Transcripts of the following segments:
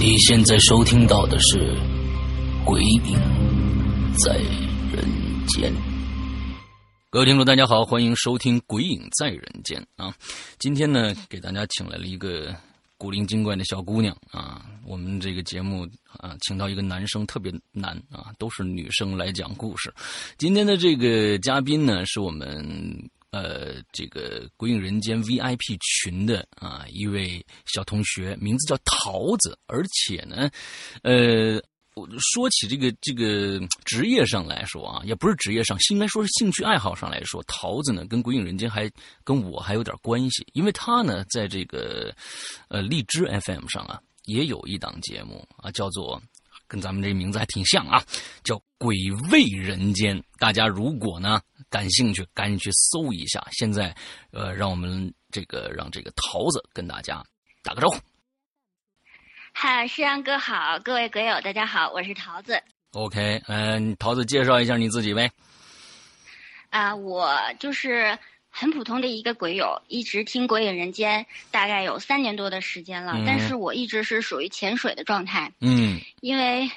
你现在收听到的是《鬼影在人间》。各位听众，大家好，欢迎收听《鬼影在人间》啊！今天呢，给大家请来了一个古灵精怪的小姑娘啊。我们这个节目啊，请到一个男生特别难啊，都是女生来讲故事。今天的这个嘉宾呢，是我们。呃，这个《鬼影人间》VIP 群的啊一位小同学，名字叫桃子，而且呢，呃，我说起这个这个职业上来说啊，也不是职业上，应该说是兴趣爱好上来说，桃子呢跟《鬼影人间》还跟我还有点关系，因为他呢在这个呃荔枝 FM 上啊也有一档节目啊，叫做。跟咱们这名字还挺像啊，叫《鬼味人间》。大家如果呢感兴趣，赶紧去搜一下。现在，呃，让我们这个让这个桃子跟大家打个招呼。嗨，诗阳哥好，各位鬼友大家好，我是桃子。OK，嗯，桃子介绍一下你自己呗。啊，我就是。很普通的一个鬼友，一直听《鬼影人间》，大概有三年多的时间了。但是我一直是属于潜水的状态。嗯。因为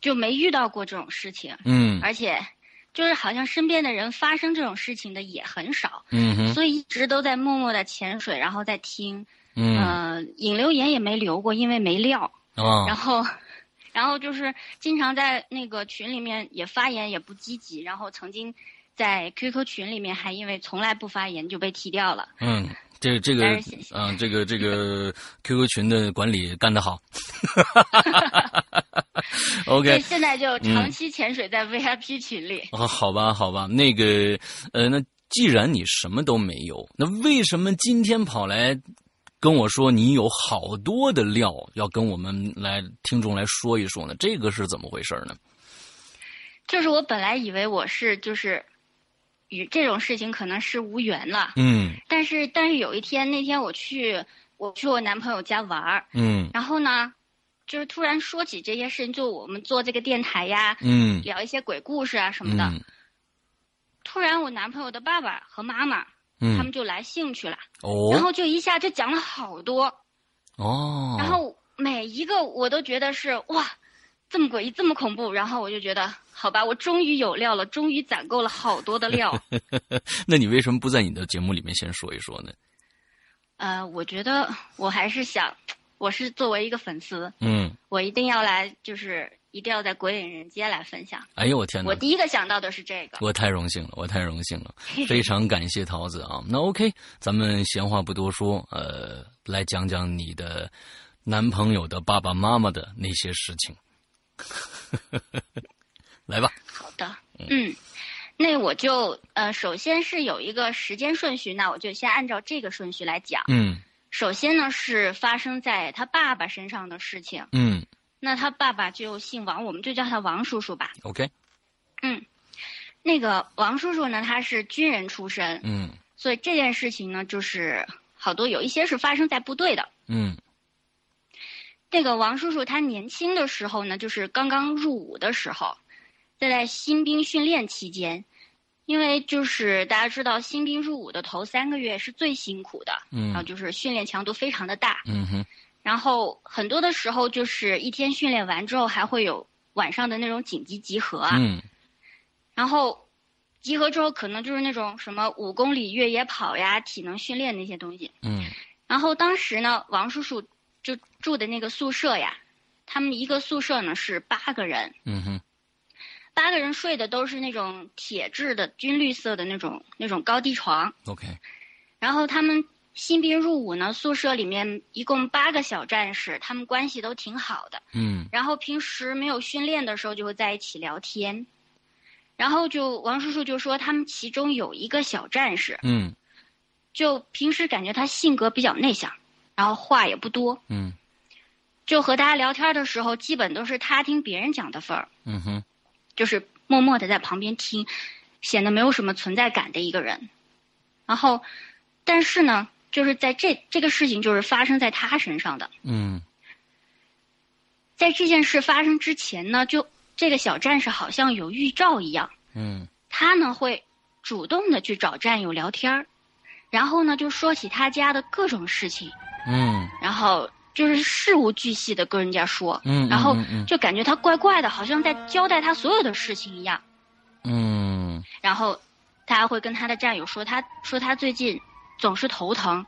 就没遇到过这种事情。嗯。而且，就是好像身边的人发生这种事情的也很少。嗯哼。所以一直都在默默的潜水，然后在听。嗯。呃，引流言也没留过，因为没料。哦。然后，然后就是经常在那个群里面也发言也不积极，然后曾经。在 QQ 群里面，还因为从来不发言就被踢掉了。嗯，这这个，嗯，这个这个 QQ 群的管理干得好。OK，现在就长期潜水在 VIP 群里。啊，好吧，好吧，那个，呃，那既然你什么都没有，那为什么今天跑来跟我说你有好多的料要跟我们来听众来说一说呢？这个是怎么回事呢？就是我本来以为我是就是。与这种事情可能是无缘了，嗯，但是但是有一天那天我去我去我男朋友家玩儿，嗯，然后呢，就是突然说起这些事情，就我们做这个电台呀，嗯，聊一些鬼故事啊什么的。嗯突然，我男朋友的爸爸和妈妈嗯，他们就来兴趣了，哦然后就一下就讲了好多，哦，然后每一个我都觉得是哇，这么诡异，这么恐怖，然后我就觉得好吧，我终于有料了，终于攒够了好多的料。那你为什么不在你的节目里面先说一说呢？呃，我觉得我还是想，我是作为一个粉丝，嗯，我一定要来，就是一定要在鬼影人间来分享。哎呦我天哪我！第一个想到的是这个。我太荣幸了，我太荣幸了，非常感谢桃子啊。那 OK，咱们闲话不多说，呃，来讲讲你的男朋友的爸爸妈妈的那些事情。来吧，好的，嗯，那我就呃，首先是有一个时间顺序，那我就先按照这个顺序来讲。嗯首先呢是发生在他爸爸身上的事情，嗯那他爸爸就姓王，我们就叫他王叔叔吧。，OK，嗯，那个王叔叔呢，他是军人出身，嗯所以这件事情呢，就是好多有一些是发生在部队的。嗯那个王叔叔他年轻的时候呢，就是刚刚入伍的时候，在在新兵训练期间，因为就是大家知道新兵入伍的头三个月是最辛苦的，嗯。然后嗯就是训练强度非常的大，嗯哼，然后很多的时候就是一天训练完之后还会有晚上的那种紧急集合啊，嗯。然后集合之后可能就是那种什么五公里越野跑呀、体能训练那些东西。嗯。然后当时呢，王叔叔就住的那个宿舍呀，他们一个宿舍呢是八个人，嗯哼，八个人睡的都是那种铁质的军绿色的那种那种高低床。，OK，然后他们新兵入伍呢，宿舍里面一共八个小战士，他们关系都挺好的。嗯然后平时没有训练的时候就会在一起聊天。然后就王叔叔就说，他们其中有一个小战士，嗯就平时感觉他性格比较内向，然后话也不多，嗯就和大家聊天的时候，基本都是他听别人讲的份儿，嗯哼，就是默默的在旁边听，显得没有什么存在感的一个人。然后，但是呢，就是在这这个事情就是发生在他身上的，嗯。在这件事发生之前呢，就这个小战士好像有预兆一样，嗯。他呢会主动的去找战友聊天儿，然后呢就说起他家的各种事情，嗯。然后就是事无巨细的跟人家说，嗯，然后就感觉他怪怪的，好像在交代他所有的事情一样。嗯。然后他还会跟他的战友说，他说他最近总是头疼，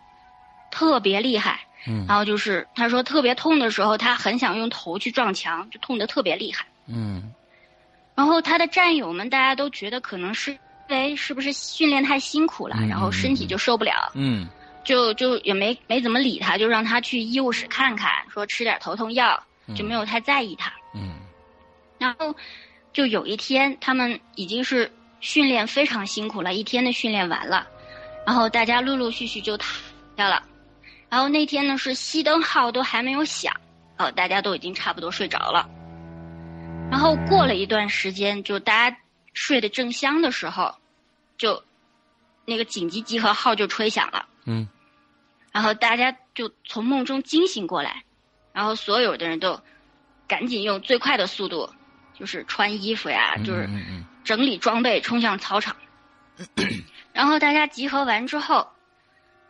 特别厉害。嗯。然后就是他说特别痛的时候，他很想用头去撞墙，就痛得特别厉害。嗯。然后他的战友们大家都觉得可能是因为是不是训练太辛苦了，嗯然后身体就受不了，嗯就就也没没怎么理他，就让他去医务室看看，说吃点头痛药，嗯，就没有太在意他。嗯然后就有一天，他们已经是训练非常辛苦了，一天的训练完了，然后大家陆陆续续就躺下了。然后那天呢是熄灯号都还没有响，哦，大家都已经差不多睡着了。然后过了一段时间，就大家睡得正香的时候，就那个紧急集合号就吹响了。嗯。然后大家就从梦中惊醒过来，然后所有的人都赶紧用最快的速度，就是穿衣服呀，嗯，就是整理装备，冲向操场。然后大家集合完之后，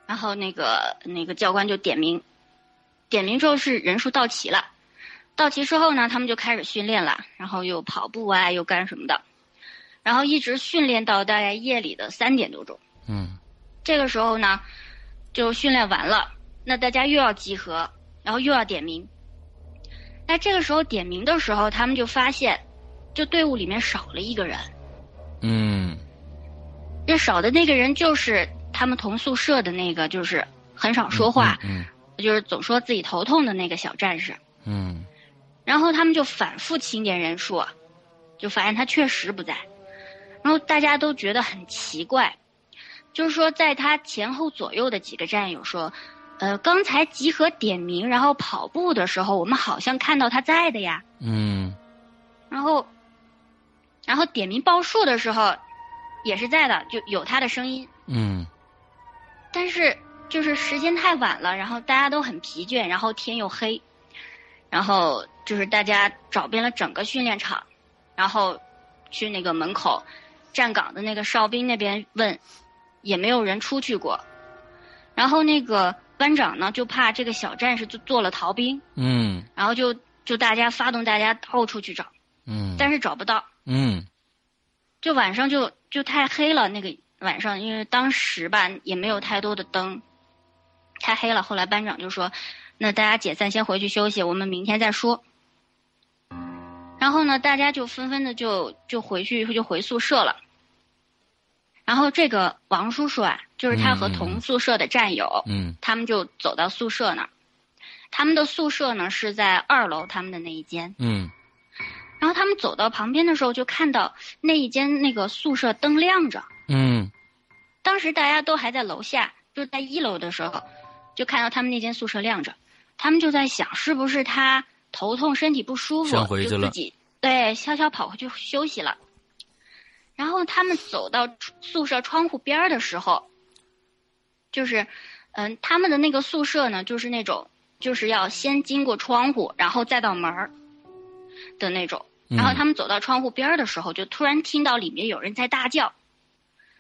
然后那个那个教官就点名，点名之后是人数到齐了，到齐之后呢，他们就开始训练了，然后又跑步啊，又干什么的，然后一直训练到大概夜里的三点多钟。嗯。这个时候呢，就训练完了，那大家又要集合，然后又要点名。那这个时候点名的时候，他们就发现，就队伍里面少了一个人。嗯这少的那个人就是他们同宿舍的那个，就是很少说话，嗯就是总说自己头痛的那个小战士。嗯然后他们就反复清点人数，就发现他确实不在。然后大家都觉得很奇怪，就是说在他前后左右的几个战友说，呃，刚才集合点名，然后跑步的时候，我们好像看到他在的呀。嗯然后，然后点名报数的时候，也是在的，就有他的声音。嗯但是就是时间太晚了，然后大家都很疲倦，然后天又黑，然后就是大家找遍了整个训练场，然后去那个门口站岗的那个哨兵那边问，也没有人出去过。然后那个班长呢，就怕这个小战士就做了逃兵，嗯然后就就大家发动大家到处去找，嗯但是找不到。嗯就晚上就就太黑了，那个晚上因为当时吧也没有太多的灯，太黑了。后来班长就说：“那大家解散，先回去休息，我们明天再说。”然后呢，大家就纷纷的就就回去就回宿舍了。然后这个王叔叔啊，就是他和同宿舍的战友，嗯他们就走到宿舍那儿。他们的宿舍呢是在二楼，他们的那一间。嗯然后他们走到旁边的时候，就看到那一间那个宿舍灯亮着。嗯当时大家都还在楼下，就在一楼的时候，就看到他们那间宿舍亮着。他们就在想，是不是他头痛、身体不舒服，回去了就自己对悄悄跑回去休息了。然后他们走到宿舍窗户边儿的时候，就是，嗯，他们的那个宿舍呢，就是那种，就是要先经过窗户，然后再到门儿的那种。嗯然后他们走到窗户边儿的时候，就突然听到里面有人在大叫。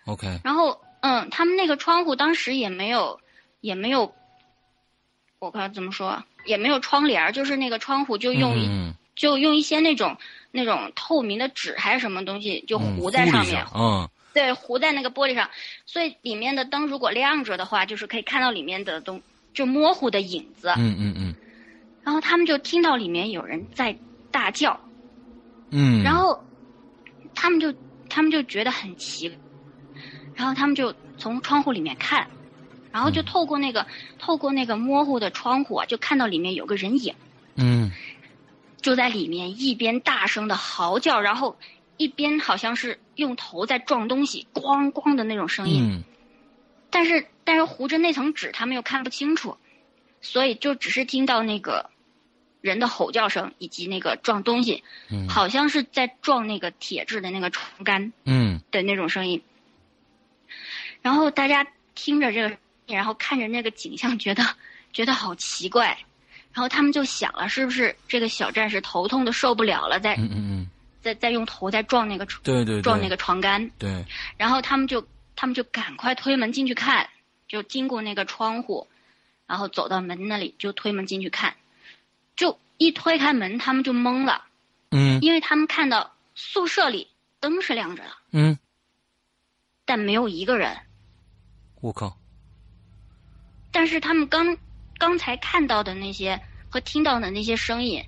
，OK，然后，嗯，他们那个窗户当时也没有，也没有，我看怎么说，也没有窗帘儿，就是那个窗户就用一、嗯就用一些那种那种透明的纸还是什么东西，就嗯糊在上面，嗯。对，糊在那个玻璃上，所以里面的灯如果亮着的话，就是可以看到里面的东，就模糊的影子。嗯嗯嗯。然后他们就听到里面有人在大叫，嗯，然后他们就他们就觉得很奇，然后他们就从窗户里面看，然后就嗯。透过那个、透过那个模糊的窗户啊，就看到里面有个人影，嗯就在里面一边大声的嚎叫，然后一边好像是用头在撞东西，咣咣的那种声音。嗯但是但是糊着那层纸，他们又看不清楚，所以就只是听到那个人的吼叫声以及那个撞东西，嗯好像是在撞那个铁质的那个床杆。嗯的那种声音。然后大家听着这个，然后看着那个景象，觉得觉得好奇怪。然后他们就想了，是不是这个小战士头痛的受不了了，在嗯嗯嗯，在在用头在撞那个床对对对，撞那个床杆。对，然后他们就他们就赶快推门进去看，就经过那个窗户，然后走到门那里就推门进去看，就一推开门，他们就懵了，嗯。因为他们看到宿舍里灯是亮着的，嗯，但没有一个人。我靠，但是他们刚刚才看到的那些和听到的那些声音，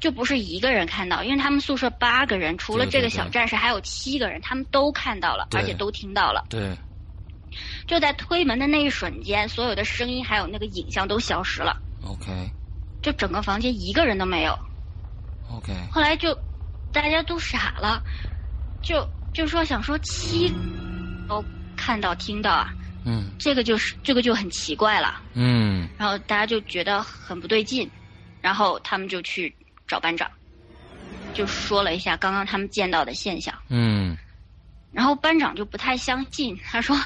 就不是一个人看到，因为他们宿舍八个人，除了这个小战士，还有七个人，他们都看到了，而且都听到了。对，就在推门的那一瞬间，所有的声音还有那个影像都消失了，OK 就整个房间一个人都没有。OK，后来就大家都傻了，就就说想说七都看到听到啊，嗯这个就是这个就很奇怪了。嗯然后大家就觉得很不对劲，然后他们就去找班长，就说了一下刚刚他们见到的现象。嗯，然后班长就不太相信，他说：“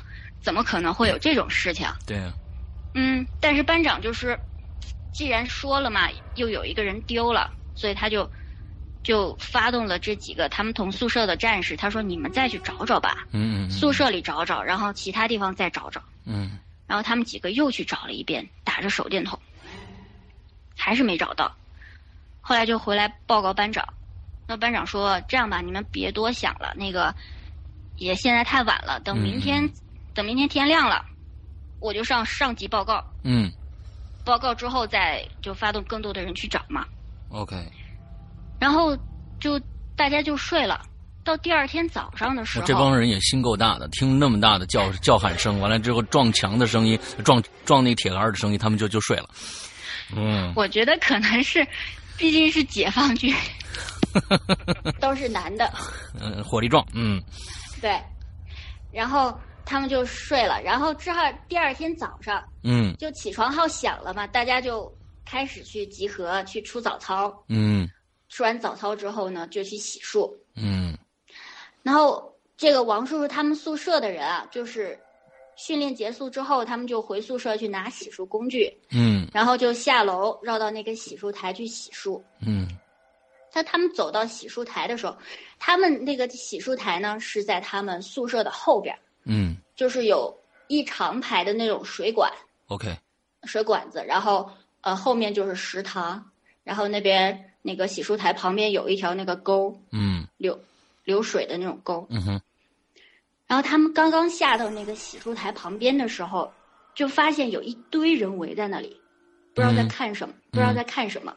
怎么可能会有这种事情对啊，？”嗯，但是班长就是，既然说了嘛，又有一个人丢了，所以他就就发动了这几个他们同宿舍的战士，他说：“你们再去找找吧，嗯嗯，宿舍里找找，然后其他地方再找找。”嗯然后他们几个又去找了一遍，打着手电筒，还是没找到。后来就回来报告班长，那班长说：“这样吧，你们别多想了，那个也现在太晚了，等明天，嗯等明天天亮了，我就上上级报告，嗯报告之后再就发动更多的人去找嘛。，OK，然后就大家就睡了。到第二天早上的时候，这帮人也心够大的，听那么大的叫叫喊声，完了之后撞墙的声音，撞撞那铁栏的声音，他们就就睡了。嗯我觉得可能是，毕竟是解放军，都是男的。嗯，火力壮，嗯对，然后他们就睡了，然后之后第二天早上嗯就起床号响了嘛，大家就开始去集合去出早操。嗯出完早操之后呢，就去洗漱。嗯然后这个王叔叔他们宿舍的人啊，就是训练结束之后，他们就回宿舍去拿洗漱工具，嗯然后就下楼绕到那个洗漱台去洗漱。嗯在他们走到洗漱台的时候，他们那个洗漱台呢是在他们宿舍的后边儿，嗯就是有一长排的那种水管，，OK，水管子，然后呃后面就是食堂，然后那边那个洗漱台旁边有一条那个沟嗯。流流水的那种沟，嗯哼，然后他们刚刚下到那个洗漱台旁边的时候，就发现有一堆人围在那里，不知道在嗯。看什么，不知道在看什么。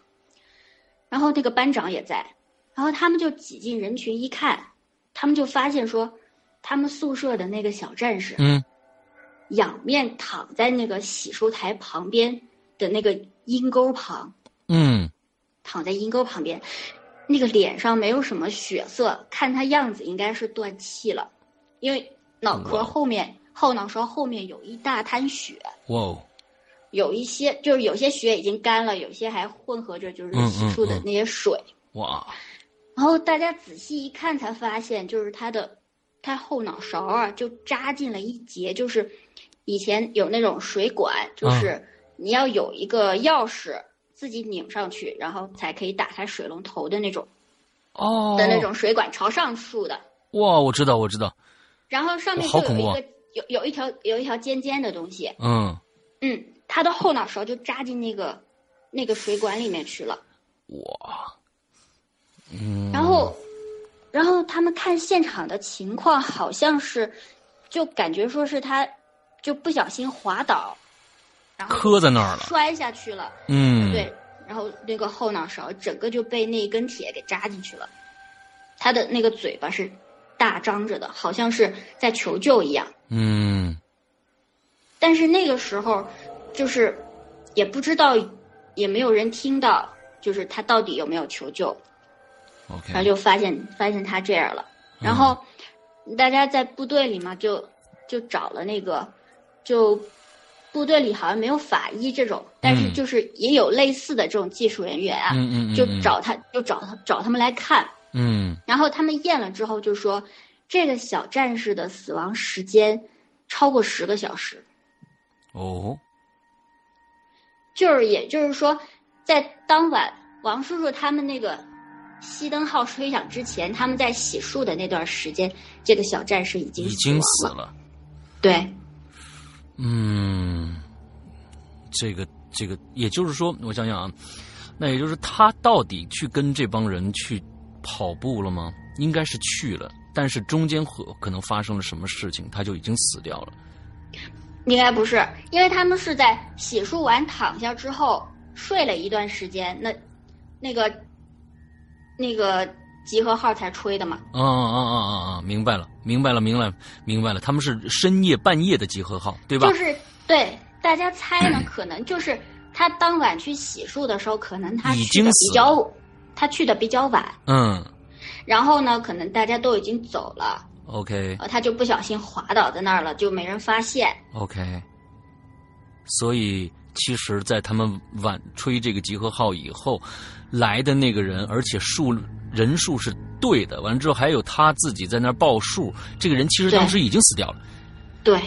然后那个班长也在，然后他们就挤进人群一看，他们就发现说，他们宿舍的那个小战士嗯。仰面躺在那个洗漱台旁边的那个阴沟旁，嗯躺在阴沟旁边，那个脸上没有什么血色，看他样子应该是断气了，因为脑壳后面后脑勺后面有一大滩血，哇哦，有一些就是有些血已经干了，有些还混合着就是嗯洗漱的那些水。哇，然后大家仔细一看，才发现就是他的他后脑勺啊，就扎进了一节，就是以前有那种水管，就是你要有一个钥匙自己拧上去，然后才可以打开水龙头的那种哦。的那种水管朝上竖的，哇，我知道我知道，然后上面就有一个有有一条有一条尖尖的东西，嗯。嗯，他的后脑勺就扎进那个那个水管里面去了。哇，嗯，然后，然后他们看现场的情况，好像是，就感觉说是他，就不小心滑倒，然后磕在那儿了，摔下去了。嗯，对，然后那个后脑勺整个就被那一根铁给扎进去了，他的那个嘴巴是大张着的，好像是在求救一样。嗯但是那个时候，就是也不知道，也没有人听到，就是他到底有没有求救。，OK，然后就发现发现他这样了，然后大家在部队里嘛，就就找了那个，就部队里好像没有法医这种，但是嗯。就是也有类似的这种技术人员啊，嗯就找他就找他找他们来看，嗯。然后他们验了之后就说，这个小战士的死亡时间超过十个小时，哦，就是也就是说，在当晚王叔叔他们那个熄灯号吹响之前，他们在洗漱的那段时间，这个小战士已经已经死了。了，对，嗯，这个这个，也就是说，我想想啊，那也就是他到底去跟这帮人去跑步了吗？应该是去了，但是中间可可能发生了什么事情，他就已经死掉了。应该不是，因为他们是在洗漱完躺下之后睡了一段时间，那那个那个集合号才吹的嘛。啊啊啊啊啊！明白了，明白了，明白了，明白了，他们是深夜半夜的集合号，对吧？就是对大家猜呢，可能就是他当晚去洗漱的时候，可能他已去的比较，他去的比较晚，嗯。然后呢，可能大家都已经走了，，OK。呃，他就不小心滑倒在那儿了，就没人发现。OK。所以，其实，在他们晚吹这个集合号以后，来的那个人，而且数人数是对的，完了之后还有他自己在那儿报数，这个人其实当时已经死掉了。对，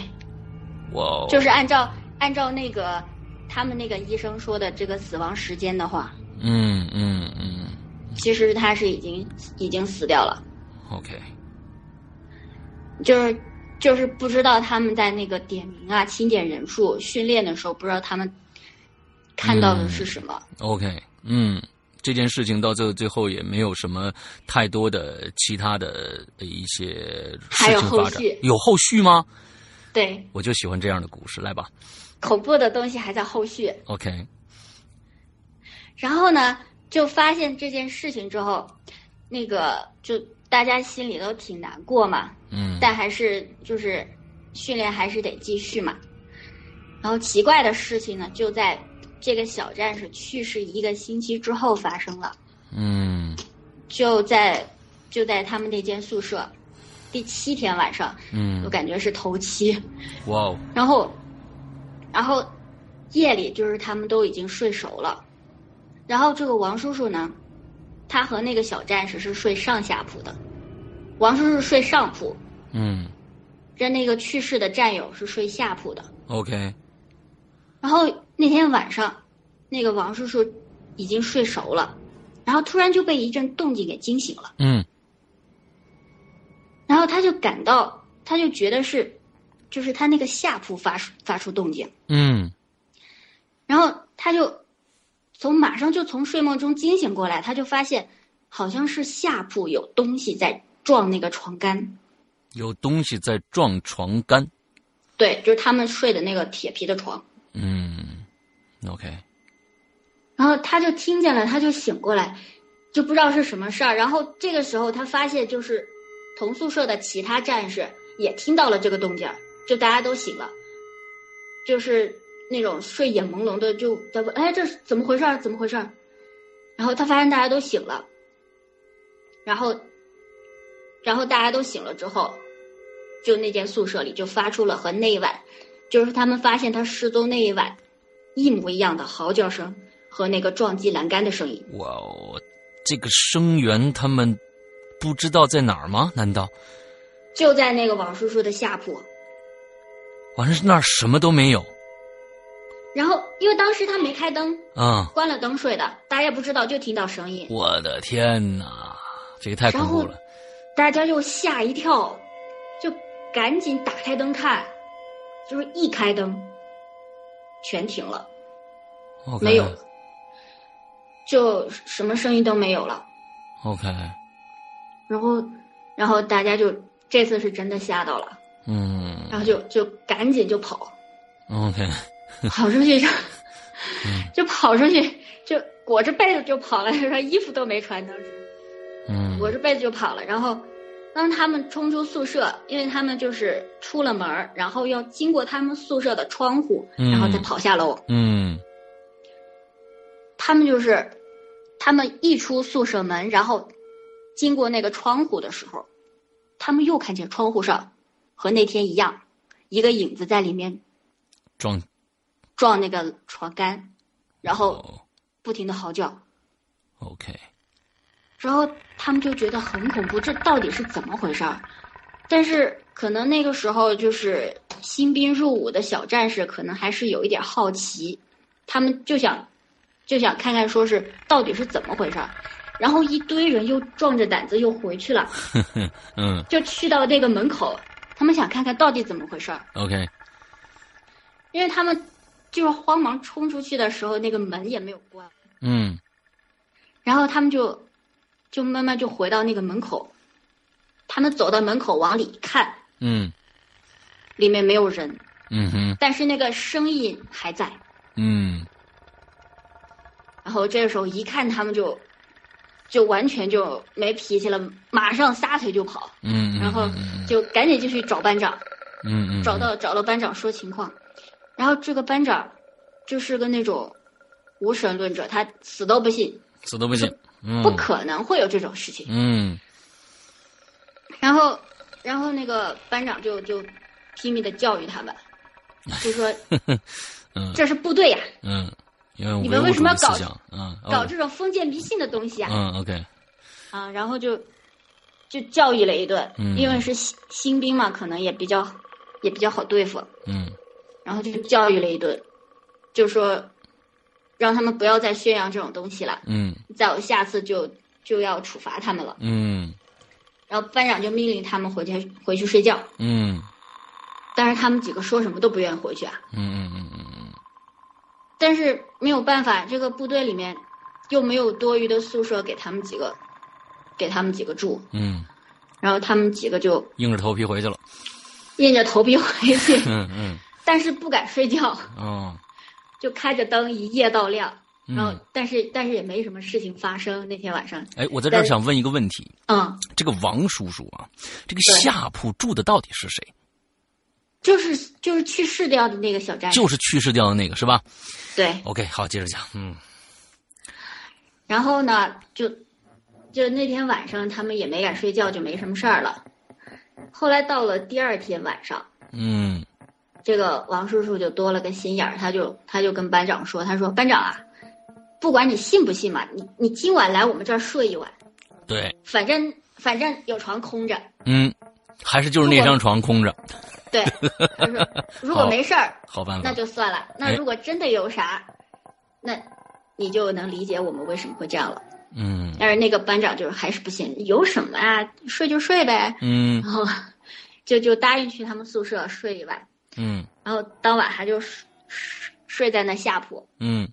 哇哦，就是按照按照那个他们那个医生说的这个死亡时间的话，嗯嗯嗯。其实他是已经已经死掉了，，OK，就是就是不知道他们在那个点名啊、清点人数、训练的时候，不知道他们看到的是什么。OK，嗯，这件事情到最后最后也没有什么太多的其他的一些事还有情发展。后续，有后续吗？对，我就喜欢这样的故事，来吧。恐怖的东西还在后续。OK，然后呢，就发现这件事情之后，那个就大家心里都挺难过嘛，嗯。但还是就是训练还是得继续嘛。然后奇怪的事情呢，就在这个小战士去世一个星期之后发生了，嗯。就在就在他们那间宿舍第七天晚上，嗯。我嗯，感觉是头七，哇哦，然后然后夜里就是他们都已经睡熟了，然后这个王叔叔呢，他和那个小战士是睡上下铺的，王叔叔睡上铺，嗯。跟那个去世的战友是睡下铺的。OK，然后那天晚上，那个王叔叔已经睡熟了，然后突然就被一阵动静给惊醒了，嗯然后他就感到，他就觉得是，就是他那个下铺发出发出动静，嗯然后他就从马上就从睡梦中惊醒过来，他就发现好像是下铺有东西在撞那个床杆，有东西在撞床杆。对，就是他们睡的那个铁皮的床。嗯，OK，然后他就听见了，他就醒过来，就不知道是什么事儿。然后这个时候他发现，就是同宿舍的其他战士也听到了这个动静，就大家都醒了，就是那种睡眼朦胧的就在问：“哎，这是怎么回事？怎么回事？”然后他发现大家都醒了，然后，然后大家都醒了之后，就那间宿舍里就发出了和那一晚，就是他们发现他失踪那一晚一模一样的嚎叫声和那个撞击栏杆的声音。哇哦，这个声源他们不知道在哪儿吗？难道就在那个王叔叔的下铺。晚上那儿什么都没有然后，因为当时他没开灯，啊？关了灯睡的，大家也不知道，就听到声音，我的天哪，这个太恐怖了！大家就吓一跳，就赶紧打开灯看，就是一开灯，全停了没有，就什么声音都没有了。OK，然后，然后大家就这次是真的吓到了，嗯然后就就赶紧就跑，，OK，跑出去就嗯就跑出去，就裹着被子就跑了，说衣服都没穿，当时嗯裹着被子就跑了。然后当他们冲出宿舍，因为他们就是出了门儿然后要经过他们宿舍的窗户，嗯然后再跑下楼。嗯他们就是，他们一出宿舍门，然后经过那个窗户的时候，他们又看见窗户上和那天一样，一个影子在里面撞撞那个床杆，然后哦不停的嚎叫。OK，然后他们就觉得很恐怖，这到底是怎么回事儿？但是可能那个时候就是新兵入伍的小战士，可能还是有一点好奇，他们就想就想看看说是到底是怎么回事儿。然后一堆人又壮着胆子又回去了，嗯。就去到那个门口，他们想看看到底怎么回事儿，OK，因为他们就是慌忙冲出去的时候，那个门也没有关。嗯。然后他们就就慢慢就回到那个门口，他们走到门口往里一看，嗯。里面没有人，嗯哼。但是那个声音还在。嗯。然后这个时候一看，他们就就完全就没脾气了，马上撒腿就跑，嗯，然后就赶紧就去找班长，嗯嗯找到找到班长说情况，然后这个班长就是个那种无神论者，他死都不信，死都不信，嗯。不可能会有这种事情。嗯。然后，然后那个班长就就拼命的教育他们，就说 嗯。这是部队呀、嗯，因为你们为什么要搞搞这种封建迷信的东西啊！嗯 OK 啊，然后就就教育了一顿，嗯因为是新新兵嘛，可能也比较也比较好对付，嗯然后就教育了一顿，就说让他们不要再宣扬这种东西了，嗯再有下次就就要处罚他们了。嗯然后班长就命令他们回去回去睡觉，嗯但是他们几个说什么都不愿意回去啊。嗯嗯嗯嗯但是没有办法，这个部队里面又没有多余的宿舍给他们几个，给他们几个住，嗯，然后他们几个就硬着头皮回去了，硬着头皮回去，嗯嗯。但是不敢睡觉，哦。就开着灯一夜到亮，然后嗯，但是但是也没什么事情发生。那天晚上，哎，我在这儿想问一个问题，嗯，这个王叔叔啊，这个下铺住的到底是谁？就是就是去世掉的那个小战士，就是去世掉的那个是吧对。？OK，好，接着讲，嗯然后呢，就就那天晚上他们也没敢睡觉，就没什么事儿了。后来到了第二天晚上。嗯这个王叔叔就多了个心眼儿，他就他就跟班长说：“他说班长啊，不管你信不信嘛，你你今晚来我们这儿睡一晚，对，反正反正有床空着，嗯还是就是那张床空着？对，他说如果没事儿，好办法，那就算了。那如果真的有啥，那你就能理解我们为什么会这样了。嗯，但是那个班长就是还是不信，有什么啊？睡就睡呗。嗯，然后 就就答应去他们宿舍睡一晚。嗯，然后当晚他就睡睡在那下铺。嗯，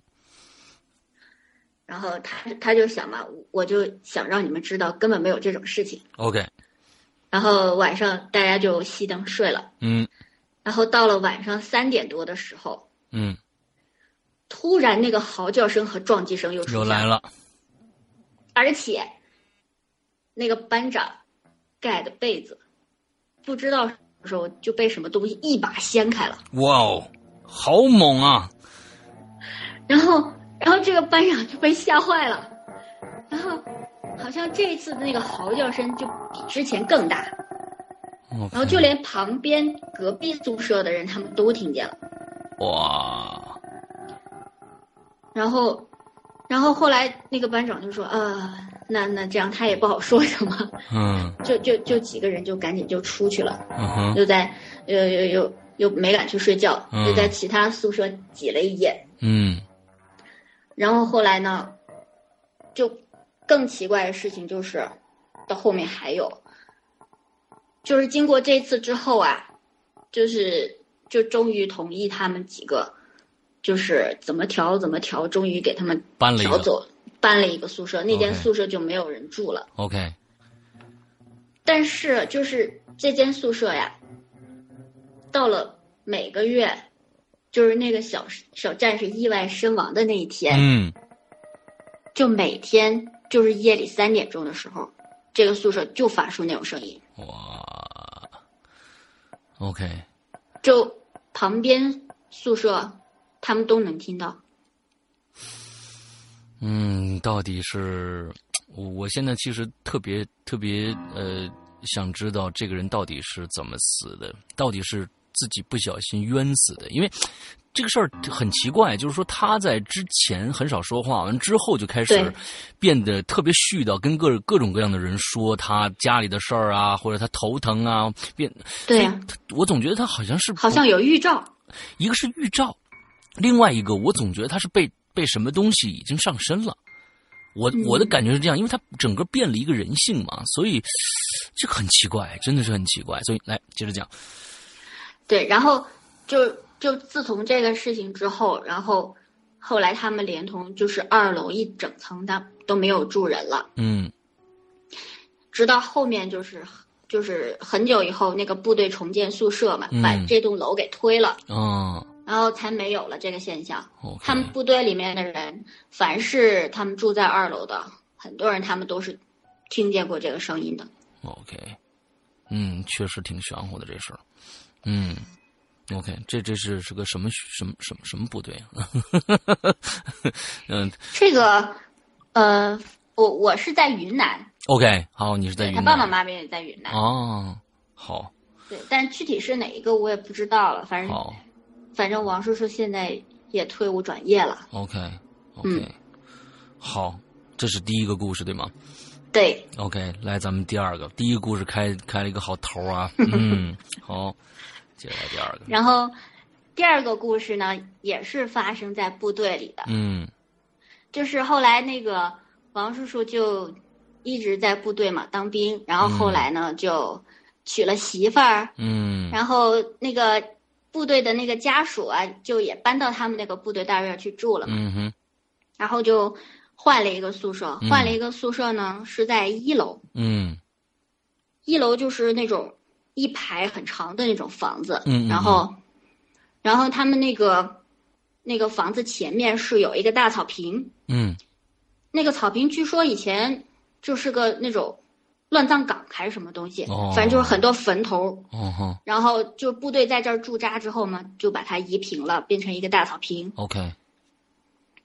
然后他他就想嘛，我就想让你们知道根本没有这种事情。OK。然后晚上大家就熄灯睡了。嗯。然后到了晚上三点多的时候。嗯。突然，那个嚎叫声和撞击声又出又来了。而且，那个班长盖的被子，不知道什么时候就被什么东西一把掀开了。哇哦，好猛啊！然后，然后这个班长就被吓坏了。然后，好像这次的那个嚎叫声就比之前更大。然后，就连旁边隔壁宿舍的人他们都听见了。哇！然后。然后后来那个班长就说：“啊，那那这样他也不好说什么，嗯，就就就几个人就赶紧就出去了，嗯哼，又在又又又又没敢去睡觉，嗯、又在其他宿舍挤了一夜，嗯，然后后来呢，就更奇怪的事情就是，到后面还有，就是经过这次之后啊，就是就终于同意他们几个。”就是怎么调怎么调，终于给他们搬了调走，搬了一个宿舍，那间宿舍就没有人住了。OK。但是就是这间宿舍呀，到了每个月，就是那个小小战士意外身亡的那一天，嗯，就每天就是夜里三点钟的时候，这个宿舍就发出那种声音。哇，OK。就旁边宿舍。他们都能听到。嗯，到底是，我现在其实特别特别呃，想知道这个人到底是怎么死的，到底是自己不小心冤死的，因为 这个事儿很奇怪，就是说他在之前很少说话，完之后就开始变得特别絮叨，跟各各种各样的人说他家里的事儿啊，或者他头疼啊，变对呀、啊，我总觉得他好像是好像有预兆，一个是预兆。另外一个，我总觉得他是被被什么东西已经上身了。我我的感觉是这样，因为他整个变了一个人性嘛，所以这个很奇怪，真的是很奇怪。所以来接着讲。对，然后就就自从这个事情之后，然后后来他们连同就是二楼一整层的都没有住人了。嗯。直到后面就是就是很久以后，那个部队重建宿舍嘛，嗯、把这栋楼给推了。哦。然后才没有了这个现象。他们部队里面的人，凡是他们住在二楼的，很多人他们都是听见过这个声音的。OK，嗯，确实挺玄乎的这事儿。嗯，OK，这这是是个什么什么什么什么部队啊？嗯，这个呃，我我是在云南。OK，好，你是在云南。他爸爸妈妈也在云南。哦，好。对，但具体是哪一个我也不知道了，反正。反正王叔叔现在也退伍转业了。OK，OK，、嗯、好，这是第一个故事对吗？对。OK，来咱们第二个，第一个故事开开了一个好头啊。嗯，好，接下来第二个。然后第二个故事呢，也是发生在部队里的。嗯。就是后来那个王叔叔就一直在部队嘛当兵，然后后来呢、嗯、就娶了媳妇儿。嗯。然后那个。部队的那个家属啊，就也搬到他们那个部队大院去住了嘛。嗯哼。然后就换了一个宿舍，换了一个宿舍呢，是在一楼。嗯。一楼就是那种一排很长的那种房子。嗯。然后，然后他们那个那个房子前面是有一个大草坪。嗯。那个草坪据说以前就是个那种。乱葬岗还是什么东西，哦、反正就是很多坟头。哦、然后就部队在这儿驻扎之后嘛，就把它移平了，变成一个大草坪。OK。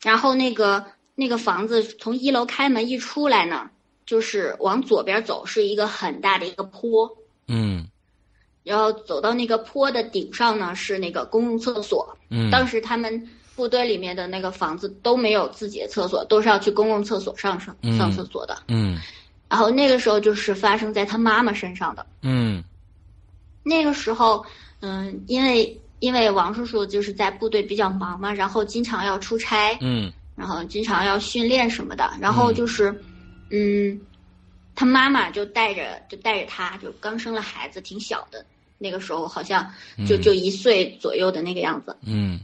然后那个那个房子从一楼开门一出来呢，就是往左边走是一个很大的一个坡。嗯。然后走到那个坡的顶上呢，是那个公共厕所。嗯。当时他们部队里面的那个房子都没有自己的厕所，都是要去公共厕所上上上厕所的。嗯。然后那个时候就是发生在他妈妈身上的。嗯。那个时候，嗯，因为因为王叔叔就是在部队比较忙嘛，然后经常要出差，嗯然后经常要训练什么的，然后就是，嗯，他妈妈就带着就带着他，就刚生了孩子，挺小的，那个时候好像就嗯。就一岁左右的那个样子，嗯。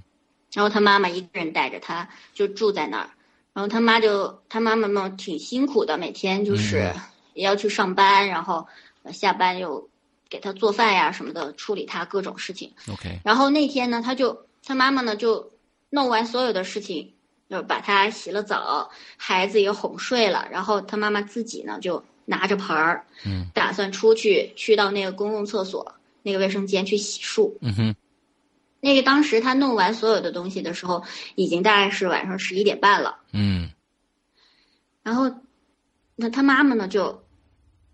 然后他妈妈一个人带着他，就住在那儿。然后他妈就他妈妈嘛挺辛苦的，每天就是嗯也要去上班，然后呃下班又给他做饭呀什么的，处理他各种事情。，OK，然后那天呢，他就他妈妈呢就弄完所有的事情，就把他洗了澡，孩子也哄睡了，然后他妈妈自己呢就拿着盆儿，嗯。打算出去去到那个公共厕所那个卫生间去洗漱。嗯哼，那个当时他弄完所有的东西的时候，已经大概是晚上十一点半了。嗯然后，那他妈妈呢就，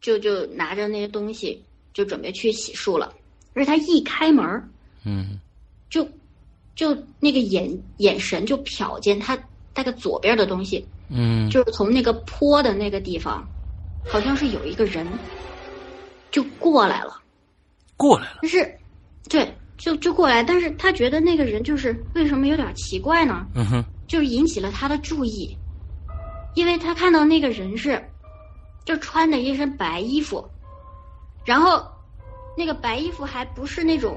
就就拿着那些东西就准备去洗漱了。而他一开门儿，嗯就就那个眼眼神就瞟见他大概左边的东西，嗯，就是从那个坡的那个地方，好像是有一个人就过来了。过来了，就是，对，就就过来，但是他觉得那个人就是为什么有点奇怪呢？嗯哼，就是引起了他的注意，因为他看到那个人是，就穿的一身白衣服，然后那个白衣服还不是那种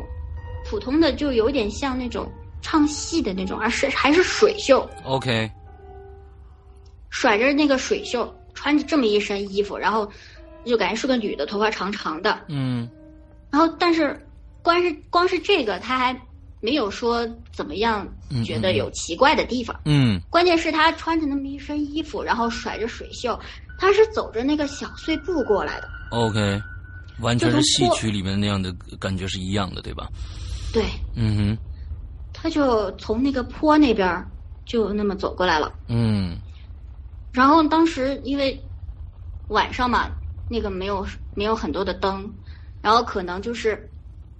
普通的，就有点像那种唱戏的那种，而是还是水袖，，OK，甩着那个水袖，穿着这么一身衣服，然后就感觉是个女的，头发长长的，嗯然后但是光是光是这个他还没有说怎么样嗯觉得有奇怪的地方。嗯关键是他穿着那么一身衣服，然后甩着水袖，他是走着那个小碎步过来的。，OK，完全是戏曲里面那样的感觉是一样的，对吧？对，嗯哼，他就从那个坡那边就那么走过来了。嗯然后当时因为晚上嘛，那个没有没有很多的灯，然后可能就是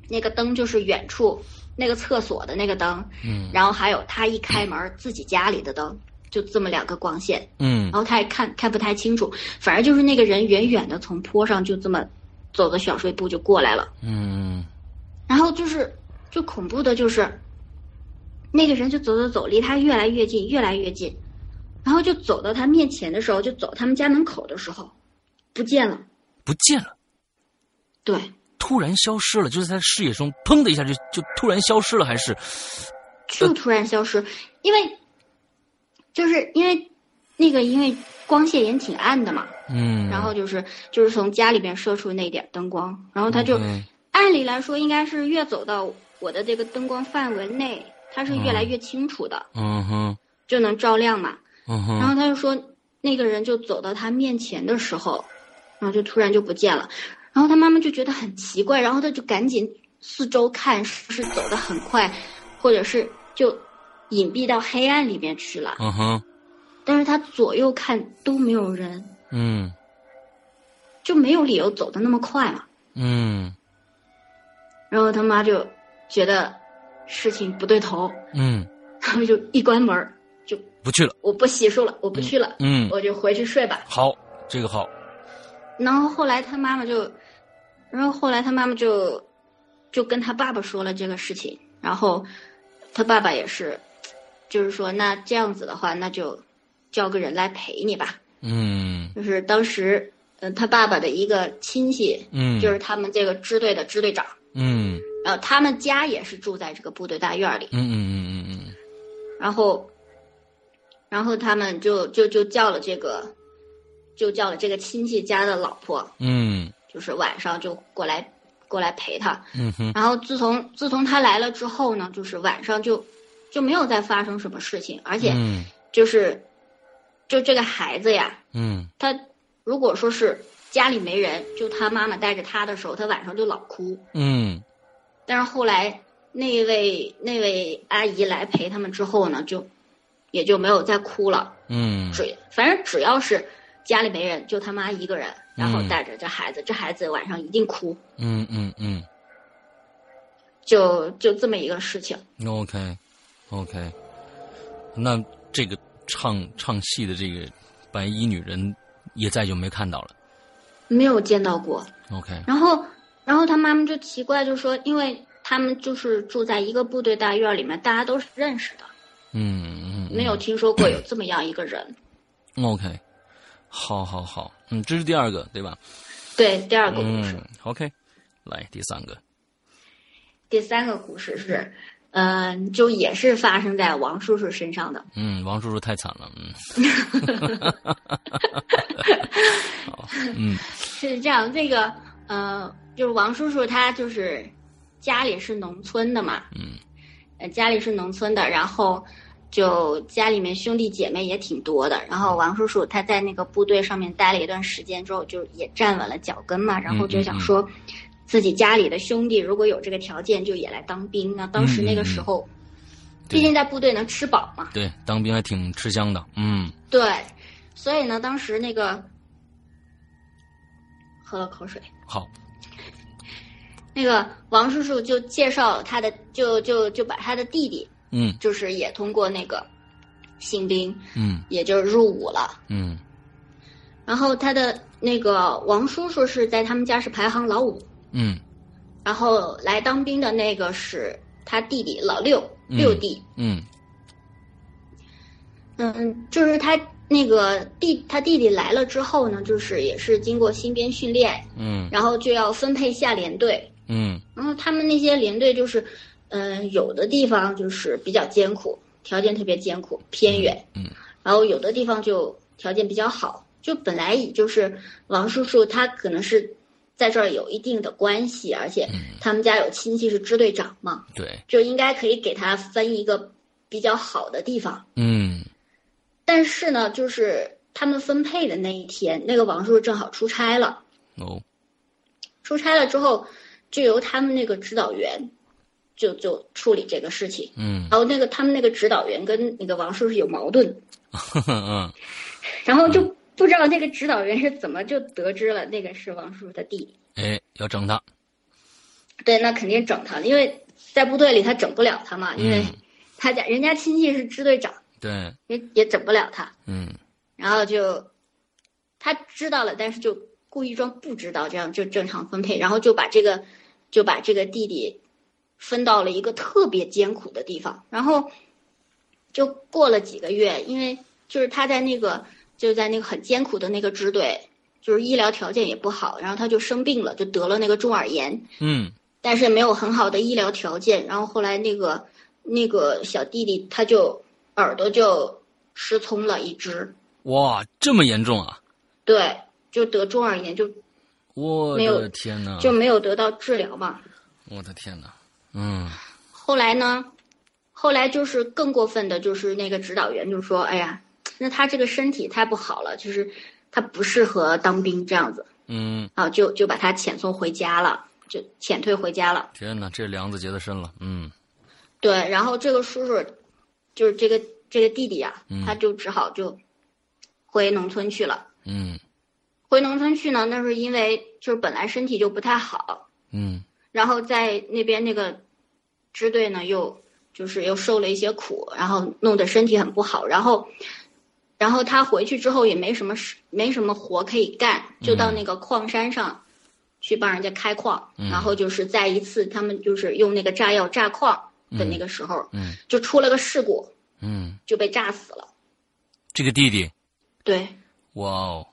那个灯就是远处那个厕所的那个灯，嗯。然后还有他一开门自己家里的灯，就这么两个光线。嗯。然后他也看看不太清楚，反正就是那个人远远的从坡上就这么走的小碎步就过来了，嗯。然后就是就恐怖的就是，那个人就走走走，离他越来越近，越来越近，然后就走到他面前的时候，就走他们家门口的时候，不见了，不见了，对，突然消失了，就是在他视野中，砰的一下就就突然消失了，还是？就突然消失，因为就是因为那个因为光线也挺暗的嘛，嗯，然后就是就是从家里边射出那点灯光，然后他就。按理来说，应该是越走到我的这个灯光范围内，它是越来越清楚的，嗯哼。就能照亮嘛。嗯哼。然后他就说，那个人就走到他面前的时候，然后就突然就不见了。然后他妈妈就觉得很奇怪，然后他就赶紧四周看，是不是走得很快，或者是就隐蔽到黑暗里面去了。嗯哼但是他左右看都没有人，嗯就没有理由走的那么快嘛。嗯然后他妈就觉得事情不对头，嗯，然后就一关门就不去了，我不洗漱了，我不去了，嗯，我就回去睡吧。好，这个好，然后后来他妈妈就，然后后来他妈妈就，就跟他爸爸说了这个事情，然后他爸爸也是，就是说那这样子的话，那就叫个人来陪你吧。嗯。就是当时，呃，他爸爸的一个亲戚，嗯，就是他们这个支队的支队长，嗯。然后他们家也是住在这个部队大院里，嗯嗯嗯嗯嗯。然后，然后他们就就就叫了这个，就叫了这个亲戚家的老婆，嗯就是晚上就过来过来陪他。嗯哼然后自从自从他来了之后呢，就是晚上就就没有再发生什么事情，而且嗯就是就这个孩子呀，嗯他如果说是家里没人，就他妈妈带着他的时候，他晚上就老哭。嗯但是后来那位那位阿姨来陪他们之后呢，就也就没有再哭了。嗯只反正只要是家里没人，就他妈一个人，然后嗯。带着这孩子，这孩子晚上一定哭，嗯嗯嗯。就就这么一个事情。，OK OK，那这个唱唱戏的这个白衣女人也再就没看到了？没有见到过。，OK，然后然后他妈妈就奇怪，就说，因为他们就是住在一个部队大院里面，大家都是认识的，嗯嗯，没有听说过有这么样一个人。OK，好好好，嗯，这是第二个对吧？对，第二个故事。嗯，OK，来第三个。第三个故事是，嗯、就也是发生在王叔叔身上的。嗯，王叔叔太惨了，嗯。好，嗯是这样，这个呃，就是王叔叔他就是家里是农村的嘛，嗯呃，家里是农村的，然后就家里面兄弟姐妹也挺多的。然后王叔叔他在那个部队上面待了一段时间之后，就也站稳了脚跟嘛，然后就想说，自己家里的兄弟如果有这个条件，就也来当兵。那当时那个时候，对毕竟在部队能吃饱嘛，对，当兵还挺吃香的，嗯对，所以呢，当时那个喝了口水。好，那个王叔叔就介绍他的，就就就把他的弟弟，嗯。就是也通过那个新兵，嗯。也就是入伍了。嗯。然后他的那个王叔叔是在他们家是排行老五，嗯。然后来当兵的那个是他弟弟老六，嗯。六弟。嗯。嗯，就是他那个弟，他弟弟来了之后呢，就是也是经过新编训练，嗯。然后就要分配下连队。嗯。然后他们那些连队就是，嗯、有的地方就是比较艰苦，条件特别艰苦，偏远。嗯然后有的地方就条件比较好，就本来也就是王叔叔他可能是在这儿有一定的关系，而且嗯他们家有亲戚是支队长嘛，对，就应该可以给他分一个比较好的地方。嗯但是呢，就是他们分配的那一天，那个王叔叔正好出差了。哦出差了之后，就由他们那个指导员就就处理这个事情。嗯。然后那个他们那个指导员跟那个王叔叔有矛盾，嗯。然后就不知道那个指导员是怎么就得知了那个是王叔叔的弟弟。哎，要整他，对，那肯定整他，因为在部队里他整不了他嘛，因为嗯。他家人家亲戚是支队长，对，也也整不了他。嗯。然后就他知道了，但是就故意装不知道，这样就正常分配，然后就把这个就把这个弟弟分到了一个特别艰苦的地方，然后就过了几个月，因为就是他在那个就在那个很艰苦的那个支队，就是医疗条件也不好，然后他就生病了，就得了那个中耳炎，嗯但是没有很好的医疗条件，然后后来那个那个小弟弟他就耳朵就失聪了一只。哇，这么严重啊！对，就得中耳炎，就我没有的天哪！就没有得到治疗嘛。我的天哪！嗯。后来呢，后来就是更过分的，就是那个指导员就说：“哎呀，那他这个身体太不好了，就是他不适合当兵这样子。嗯，啊，就就把他遣送回家了，就遣退回家了。天哪，这梁子结的深了。嗯。对，然后这个叔叔，就是这个这个弟弟啊，嗯。他就只好就回农村去了。嗯。回农村去呢，那是因为就是本来身体就不太好，嗯然后在那边那个支队呢，又就是又受了一些苦，然后弄得身体很不好，然后，然后他回去之后也没什么事，没什么活可以干，就到那个矿山上去帮人家开矿，嗯。然后就是在一次他们就是用那个炸药炸矿的那个时候，嗯。就出了个事故，嗯，就被炸死了。这个弟弟，对，哇哦，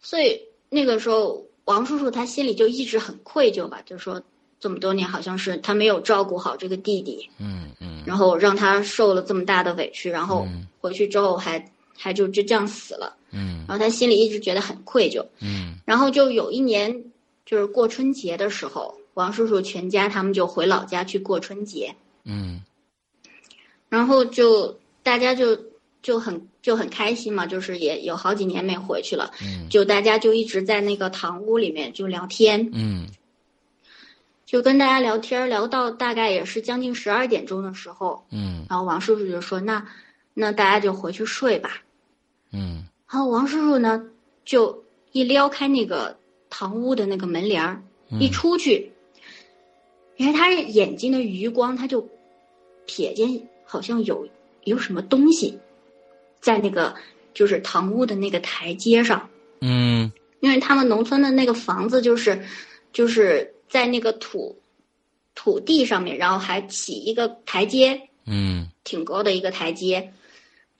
所以那个时候王叔叔他心里就一直很愧疚吧，就说这么多年好像是他没有照顾好这个弟弟，嗯嗯。然后让他受了这么大的委屈，然后嗯。回去之后还还就就这样死了，嗯。然后他心里一直觉得很愧疚。嗯。然后就有一年，就是过春节的时候，王叔叔全家他们就回老家去过春节，嗯。然后就大家就就很就很开心嘛，就是也有好几年没回去了，嗯。就大家就一直在那个堂屋里面就聊天，嗯。就跟大家聊天，聊到大概也是将近十二点钟的时候，嗯。然后王叔叔就说：“那那大家就回去睡吧。”嗯。然后王叔叔呢，就一撩开那个堂屋的那个门帘儿，一出去，因为他眼睛的余光，他就瞥见好像有有什么东西，在那个就是堂屋的那个台阶上，嗯。因为他们农村的那个房子就是，就是在那个土土地上面，然后还起一个台阶，嗯。挺高的一个台阶，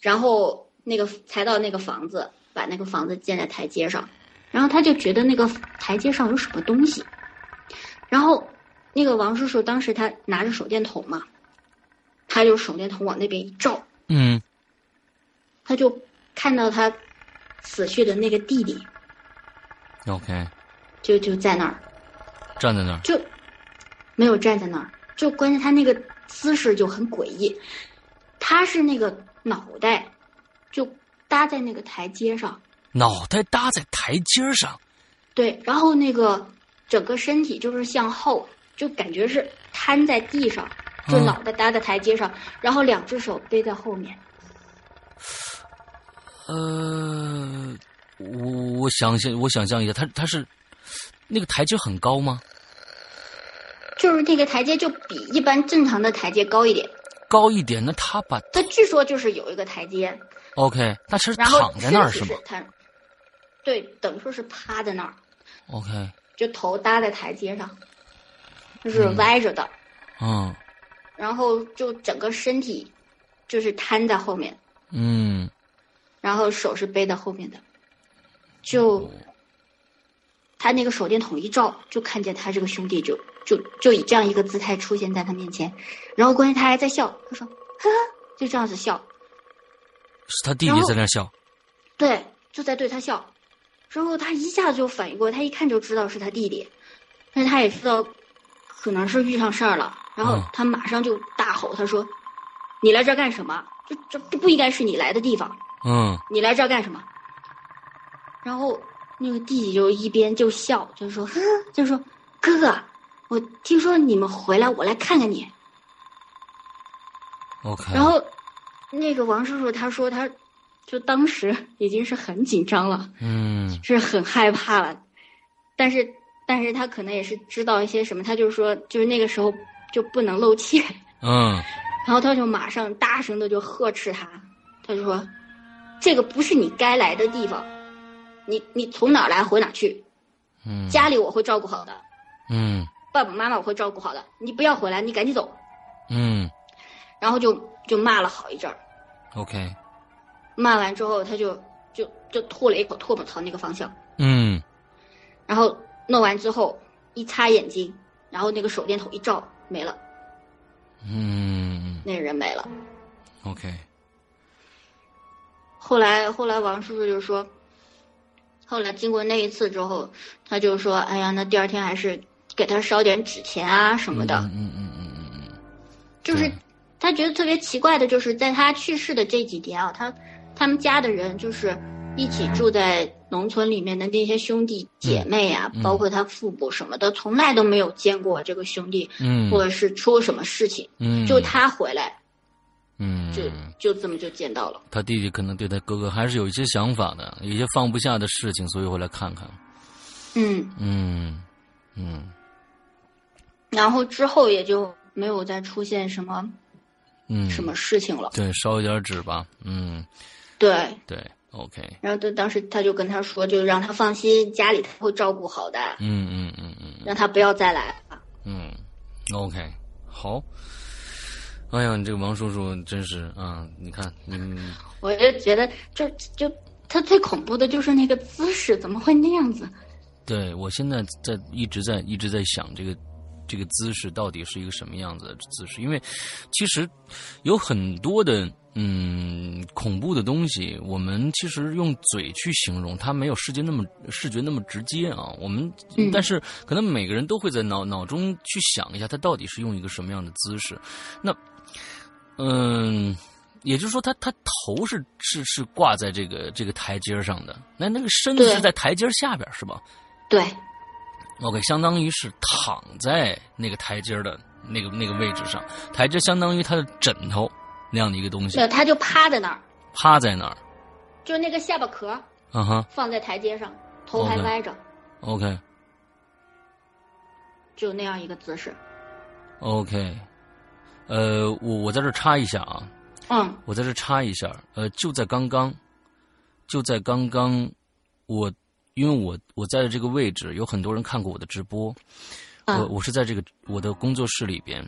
然后那个才到那个房子，把那个房子建在台阶上，然后他就觉得那个台阶上有什么东西，然后那个王叔叔当时他拿着手电筒嘛，他就手电筒往那边一照，嗯他就看到他死去的那个弟弟，OK，就就在那儿，站在那儿，就没有站在那儿，就关键他那个姿势就很诡异，他是那个脑袋就搭在那个台阶上，脑袋搭在台阶上，对，然后那个整个身体就是向后，就感觉是瘫在地上，就嗯。脑袋搭在台阶上，然后两只手背在后面。呃，我我想象，我想象一下，他他是那个台阶很高吗？就是那个台阶就比一般正常的台阶高一点，高一点，那他把他据说就是有一个台阶，OK，他是躺在那儿是吗？对，等于说是趴在那儿，？OK，就头搭在台阶上，就是嗯。歪着的，嗯。然后就整个身体就是瘫在后面，嗯然后手是背在后面的，就他那个手电筒一照，就看见他这个兄弟就就就以这样一个姿态出现在他面前，然后关键他还在笑，他说呵呵，就这样子笑，是他弟弟在那笑。对，就在对他笑，之后他一下子就反应过来，他一看就知道是他弟弟，但是他也知道可能是遇上事儿了，然后嗯他马上就大吼，他说：“你来这儿干什么？这这这不应该是你来的地方。”嗯。你来这儿干什么？然后那个弟弟就一边就笑，就说：“呵，就说哥哥，我听说你们回来，我来看看你。，OK，然后那个王叔叔他说他，就当时已经是很紧张了，嗯。是很害怕了，但是但是他可能也是知道一些什么，他就说就是那个时候就不能漏气，嗯。然后他就马上大声的就呵斥他，他就说：“这个不是你该来的地方，你你从哪儿来回哪儿去，嗯。家里我会照顾好的，嗯。爸爸妈妈我会照顾好的，你不要回来，你赶紧走。嗯”然后就就骂了好一阵儿，，OK，骂完之后他就就就吐了一口唾沫朝那个方向，嗯。然后弄完之后一擦眼睛，然后那个手电筒一照没了，嗯。那个人没了。，OK，后来后来王叔叔就说，后来经过那一次之后，他就说，哎呀，那第二天还是给他烧点纸钱啊什么的。嗯嗯嗯嗯嗯嗯，就是他觉得特别奇怪的，就是在他去世的这几天啊，他他们家的人就是一起住在农村里面的那些兄弟姐妹啊，嗯包括他父母什么的，从来都没有见过这个兄弟，嗯，或者是出什么事情。嗯，就他回来，嗯，就就这么就见到了。他弟弟可能对他哥哥还是有一些想法的，有一些放不下的事情，所以会来看看。嗯，嗯嗯然后之后也就没有再出现什么嗯，什么事情了。对，烧一点纸吧。嗯，对，对，OK，然后他当时他就跟他说，就让他放心，家里他会照顾好的，嗯嗯嗯嗯让他不要再来了。嗯，OK，好。哎呀，你这个王叔叔真是啊！你看，你我就觉得就就他最恐怖的就是那个姿势，怎么会那样子？对我现在在一直在一直在想这个这个姿势到底是一个什么样子的姿势，因为其实有很多的嗯恐怖的东西，我们其实用嘴去形容，它没有视觉那么视觉那么直接啊。我们、嗯但是可能每个人都会在脑脑中去想一下，它到底是用一个什么样的姿势。那嗯。也就是说他，他头是是是挂在这个这个台阶上的，那那个身子是在台阶下边是吧？对 OK，相当于是躺在那个台阶的那个那个位置上，台阶相当于他的枕头那样的一个东西对，他就趴在那儿，趴在那儿。就那个下巴壳嗯哼放在台阶上，头还歪着，，OK 就那样一个姿势。OK，呃，我我在这插一下啊，嗯。我在这插一下，呃，就在刚刚，就在刚刚，我因为我我在这个位置，有很多人看过我的直播，我我是在这个我的工作室里边。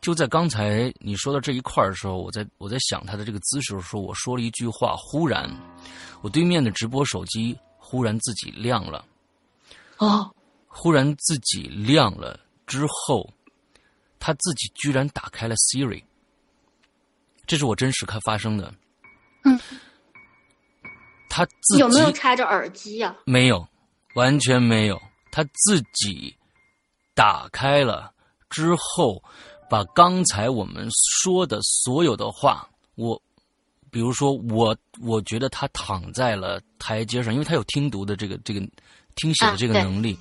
就在刚才你说到这一块的时候，我在我在想他的这个姿势的时候，我说了一句话，忽然，我对面的直播手机忽然自己亮了，哦，忽然自己亮了之后，他自己居然打开了 Siri，这是我真实看发生的，嗯，他自己有没有插着耳机呀？没有，完全没有，他自己打开了之后。把刚才我们说的所有的话，我，比如说我，我觉得他躺在了台阶上，因为他有听读的这个这个听写的这个能力，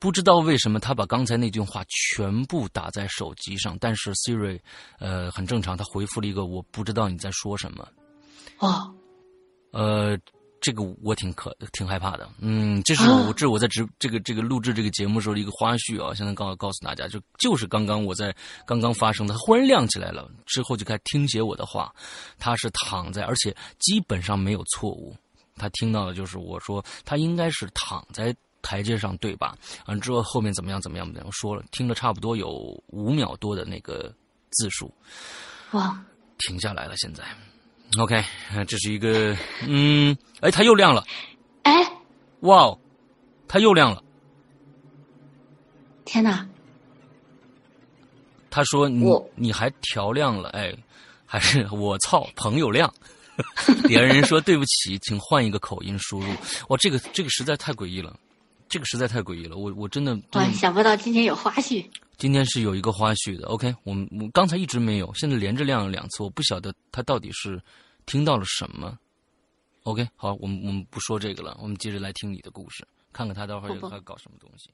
不知道为什么他把刚才那句话全部打在手机上，但是 Siri，呃，很正常，他回复了一个我不知道你在说什么，哦，呃。这个我挺可挺害怕的，嗯，这是我这我在直这个这个录制这个节目时候的一个花絮啊，现在告告诉大家，就就是刚刚我在刚刚发生的，忽然亮起来了，之后就开始听写我的话，他是躺在，而且基本上没有错误，他听到的就是我说他应该是躺在台阶上对吧？完之后后面怎么样怎么样怎么样说了，听了差不多有五秒多的那个字数，哇，停下来了现在。OK，这是一个，嗯，哎，它又亮了，哎，哇，它又亮了，天哪！他说你你还调亮了，哎，还是我操，朋友亮。底下人说对不起，请换一个口音输入。哇，这个这个实在太诡异了，这个实在太诡异了，我我真的哇，想不到今天有花絮。今天是有一个花絮的，OK，我们我刚才一直没有，现在连着亮了两次，我不晓得他到底是听到了什么。OK，好，我们我们不说这个了，我们接着来听你的故事，看看他待会儿要搞什么东西。